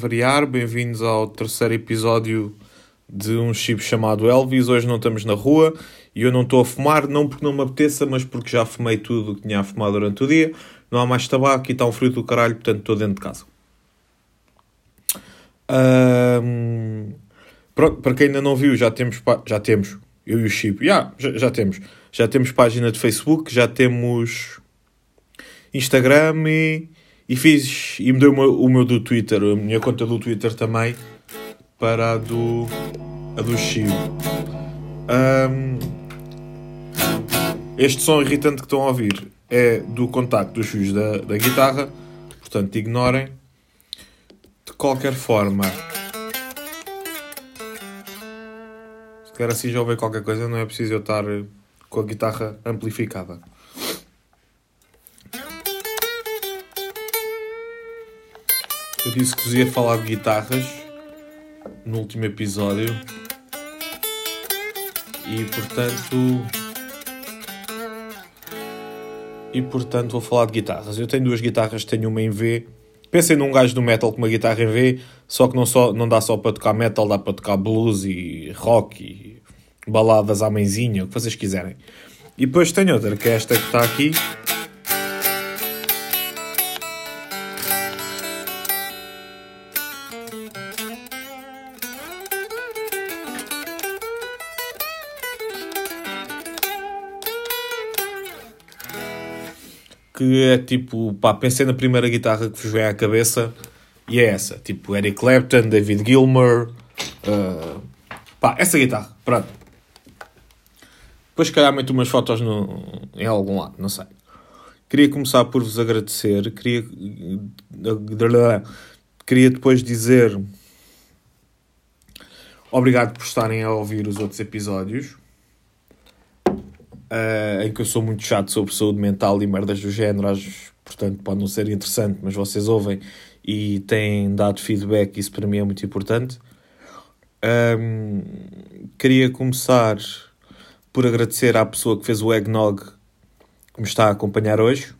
variar, bem-vindos ao terceiro episódio de um chip chamado Elvis. Hoje não estamos na rua e eu não estou a fumar, não porque não me apeteça, mas porque já fumei tudo o que tinha a fumar durante o dia. Não há mais tabaco e está um frio do caralho, portanto estou dentro de casa. Pronto, para quem ainda não viu, já temos, já temos, eu e o Chip, yeah, já, já temos, já temos página de Facebook, já temos Instagram e e fiz. E mudei o meu, o meu do Twitter, a minha conta do Twitter também, para a do. a do Chivo. Um, este som irritante que estão a ouvir é do contacto dos fios da, da guitarra, portanto ignorem. De qualquer forma, se quer assim já ouvir qualquer coisa, não é preciso eu estar com a guitarra amplificada. Eu disse que vos ia falar de guitarras no último episódio. E portanto. E portanto vou falar de guitarras. Eu tenho duas guitarras, tenho uma em V. Pensem num gajo do metal com uma guitarra em V, só que não, só, não dá só para tocar metal, dá para tocar blues e rock e baladas à mãezinha, o que vocês quiserem. E depois tenho outra, que é esta que está aqui, que é tipo, pá, pensei na primeira guitarra que vos vem à cabeça e é essa, tipo Eric Clapton, David Gilmour, uh, pá, essa guitarra, pronto. Depois, se calhar, meto umas fotos no, em algum lado, não sei. Queria começar por vos agradecer, queria, queria depois dizer obrigado por estarem a ouvir os outros episódios uh, em que eu sou muito chato sobre saúde mental e merdas do género, portanto pode não ser interessante, mas vocês ouvem e têm dado feedback, isso para mim é muito importante. Um, queria começar por agradecer à pessoa que fez o eggnog que me está a acompanhar hoje.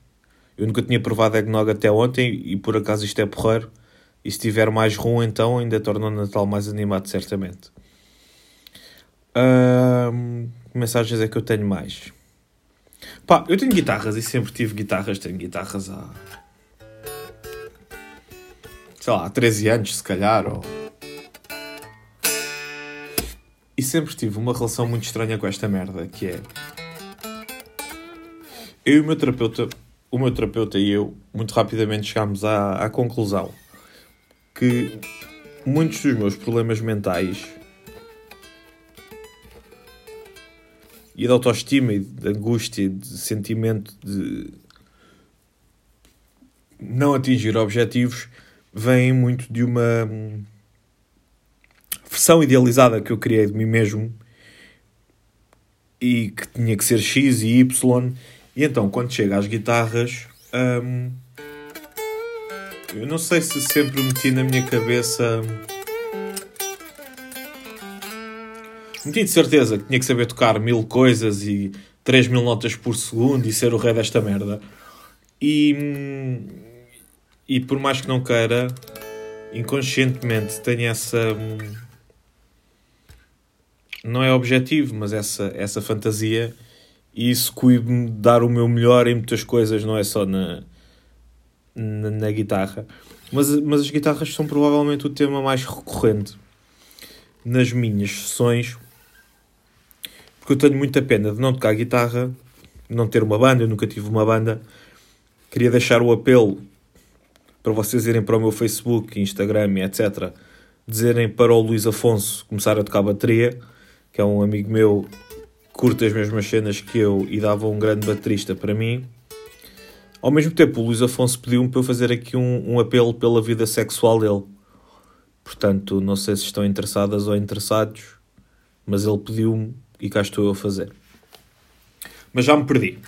Eu nunca tinha provado eggnog até ontem e por acaso isto é porreiro. E se tiver mais rum, então ainda torna o Natal mais animado, certamente. Que mensagens é que eu tenho mais? Pá, eu tenho guitarras e sempre tive guitarras. Tenho guitarras há. sei lá, há 13 anos, se calhar. Ou... E sempre tive uma relação muito estranha com esta merda, que é. Eu e o meu terapeuta, o meu terapeuta e eu, muito rapidamente chegámos à, à conclusão que muitos dos meus problemas mentais e de autoestima e de angústia, de sentimento de não atingir objetivos, vem muito de uma versão idealizada que eu criei de mim mesmo e que tinha que ser X e Y. E então, quando chega às guitarras, hum, eu não sei se sempre meti na minha cabeça. Meti de certeza que tinha que saber tocar mil coisas e 3 mil notas por segundo e ser o rei desta merda. E, e por mais que não queira, inconscientemente tenho essa. Não é objetivo, mas essa, essa fantasia. E isso coíbe-me de dar o meu melhor em muitas coisas, não é só na, na, na guitarra. Mas, mas as guitarras são provavelmente o tema mais recorrente nas minhas sessões porque eu tenho muita pena de não tocar guitarra, não ter uma banda, eu nunca tive uma banda. Queria deixar o apelo para vocês irem para o meu Facebook, Instagram, etc. Dizerem para o Luís Afonso começar a tocar bateria, que é um amigo meu que curte as mesmas cenas que eu e dava um grande baterista para mim. Ao mesmo tempo, o Luís Afonso pediu-me para eu fazer aqui um, um apelo pela vida sexual dele. Portanto, não sei se estão interessadas ou interessados, mas ele pediu-me e cá estou a fazer. Mas já me perdi.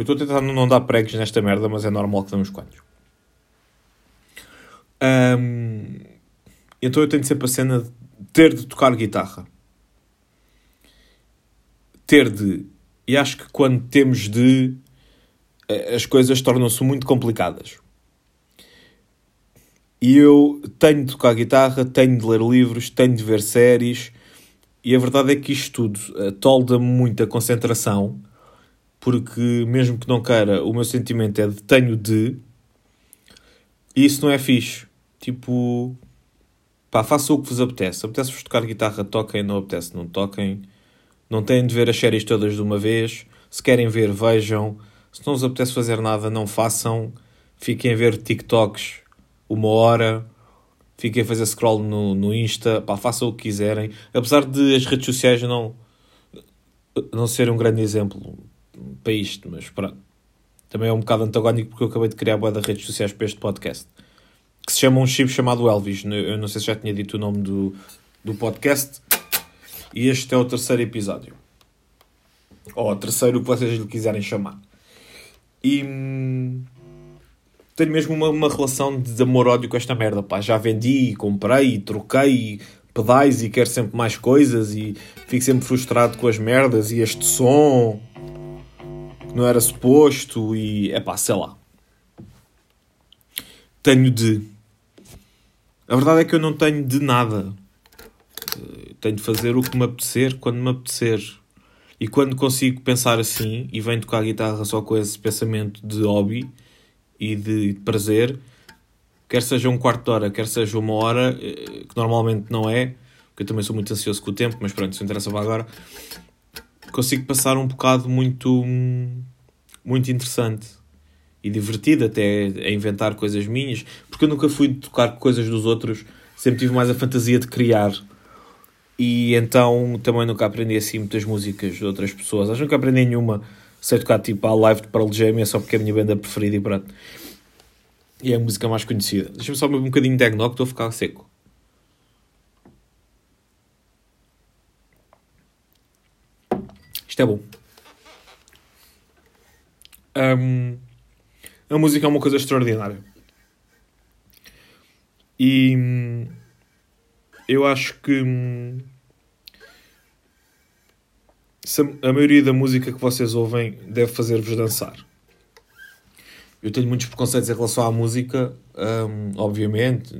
Eu estou tentando não dar pregos nesta merda, mas é normal que damos quantos. Um, então eu tenho sempre a cena de ter de tocar guitarra. Ter de. E acho que quando temos de. as coisas tornam-se muito complicadas. E eu tenho de tocar guitarra, tenho de ler livros, tenho de ver séries. E a verdade é que isto tudo uh, tolda-me muito a concentração, porque mesmo que não queira, o meu sentimento é de tenho de. E isso não é fixe. Tipo, pá, façam o que vos apetece. Apetece-vos tocar guitarra, toquem, não apetece, não toquem. Não têm de ver as séries todas de uma vez. Se querem ver, vejam. Se não vos apetece fazer nada, não façam. Fiquem a ver TikToks uma hora. Fiquem a fazer scroll no, no Insta. Pá, façam o que quiserem. Apesar de as redes sociais não, não serem um grande exemplo para isto, mas pronto. Também é um bocado antagónico porque eu acabei de criar boa de redes sociais para este podcast. Que se chama um chip chamado Elvis. Eu não sei se já tinha dito o nome do, do podcast. E este é o terceiro episódio. Ou o terceiro, o que vocês lhe quiserem chamar. E hum, tenho mesmo uma, uma relação de amor-ódio com esta merda, pá. Já vendi, comprei, troquei pedais e quero sempre mais coisas e fico sempre frustrado com as merdas e este som não era suposto e é pá, sei lá. Tenho de. A verdade é que eu não tenho de nada. Tenho de fazer o que me apetecer quando me apetecer. E quando consigo pensar assim e venho tocar a guitarra só com esse pensamento de hobby e de prazer, quer seja um quarto de hora, quer seja uma hora, eh, que normalmente não é, porque eu também sou muito ansioso com o tempo, mas pronto, isso interessa para agora, consigo passar um bocado muito, muito interessante e divertido até a inventar coisas minhas, porque eu nunca fui tocar coisas dos outros, sempre tive mais a fantasia de criar. E então também nunca aprendi assim muitas músicas de outras pessoas. Acho que nunca aprendi nenhuma. Sei tocar tipo a live de Pearl Jam é só porque é a minha banda preferida e pronto. E é a música mais conhecida. Deixa-me só um bocadinho de eggnog estou a ficar seco. Isto é bom. Um, a música é uma coisa extraordinária. E hum, eu acho que hum, a maioria da música que vocês ouvem deve fazer-vos dançar. Eu tenho muitos preconceitos em relação à música, um, obviamente.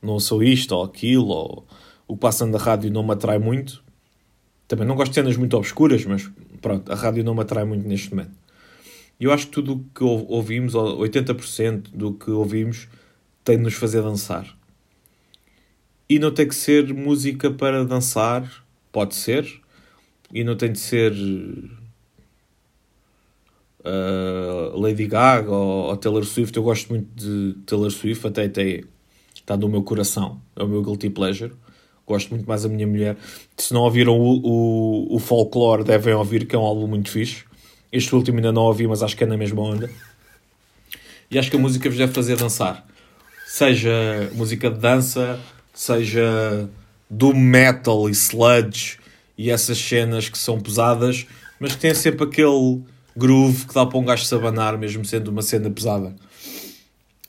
Não sou isto ou aquilo, ou o que passa na rádio não me atrai muito. Também não gosto de cenas muito obscuras, mas pronto, a rádio não me atrai muito neste momento. Eu acho que tudo o que ouvimos, 80% do que ouvimos, tem de nos fazer dançar. E não tem que ser música para dançar, pode ser, e não tem de ser uh, Lady Gaga ou, ou, Taylor Swift. Eu gosto muito de Taylor Swift, até, até está no meu coração, é o meu guilty pleasure. Gosto muito mais da minha mulher. Se não ouviram o, o, o Folklore, devem ouvir, que é um álbum muito fixe. Este último ainda não ouvi, mas acho que é na mesma onda. E acho que a música vos deve fazer dançar. Seja música de dança, seja do metal e sludge e essas cenas que são pesadas, mas que tem sempre aquele groove que dá para um gajo se abanar, mesmo sendo uma cena pesada.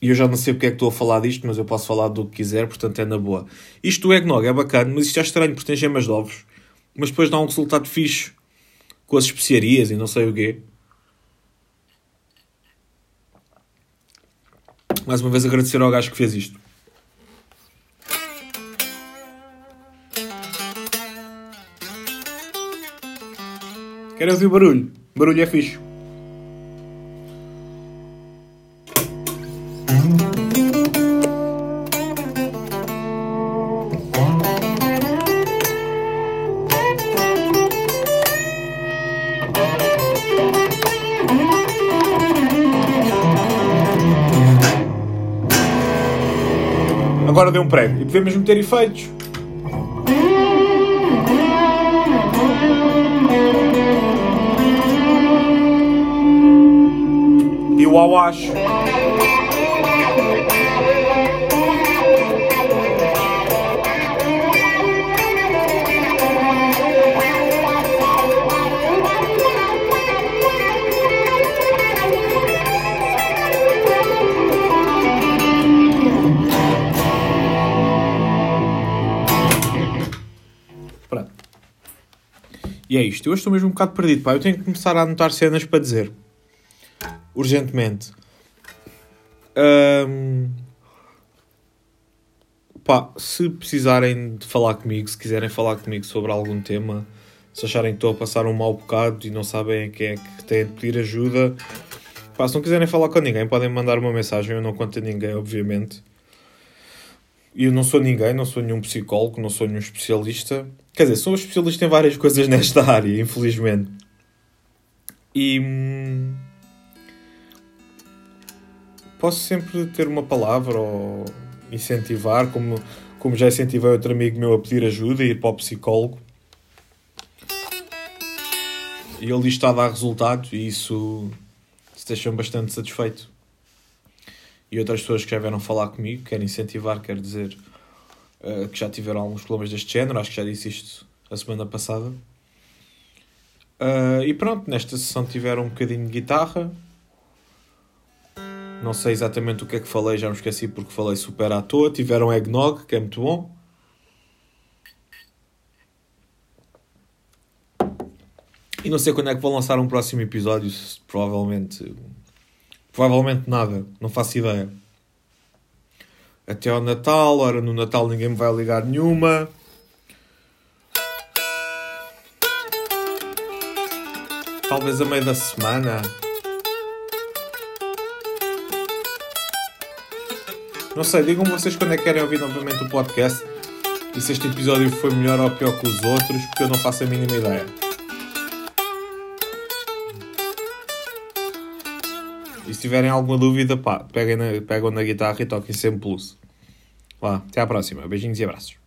E eu já não sei porque é que estou a falar disto, mas eu posso falar do que quiser, portanto é na boa. Isto do eggnog é bacana, mas isto é estranho porque tem gemas de ovos. Mas depois dá um resultado fixe com as especiarias e não sei o quê. Mais uma vez agradecer ao gajo que fez isto. Querem ouvir barulho? Barulho é fixe. Agora deu um prego. E podemos meter efeitos. Eu acho. E é isto. Eu estou mesmo um bocado perdido, pá. Eu tenho que começar a anotar cenas para dizer. Urgentemente. Um... Pá, se precisarem de falar comigo, se quiserem falar comigo sobre algum tema, se acharem que estou a passar um mau bocado e não sabem a quem é que têm de pedir ajuda, pá, se não quiserem falar com ninguém, podem mandar uma mensagem. Eu não conto a ninguém, obviamente. E eu não sou ninguém, não sou nenhum psicólogo, não sou nenhum especialista. Quer dizer, sou especialista em várias coisas nesta área, infelizmente. E. Posso sempre ter uma palavra ou incentivar, como, como já incentivei outro amigo meu a pedir ajuda e ir para o psicólogo. E ele está a dar resultado e isso se deixa-me bastante satisfeito e outras pessoas que já vieram falar comigo, quero incentivar, quer dizer uh, que já tiveram alguns problemas deste género, acho que já disse isto a semana passada. Uh, e pronto, nesta sessão tiveram um bocadinho de guitarra. Não sei exatamente o que é que falei, já me esqueci porque falei super à toa. Tiveram eggnog, que é muito bom. E não sei quando é que vou lançar um próximo episódio, provavelmente Provavelmente nada, não faço ideia. Até ao Natal, ora no Natal ninguém me vai ligar nenhuma. Talvez a meio da semana. Não sei, digam vocês quando é que querem ouvir novamente o podcast e se este episódio foi melhor ou pior que os outros, porque eu não faço a mínima ideia. E se tiverem alguma dúvida, pá, peguem na, pegam na guitarra e toquem sempre blues. Vá, até à próxima. Beijinhos e abraços.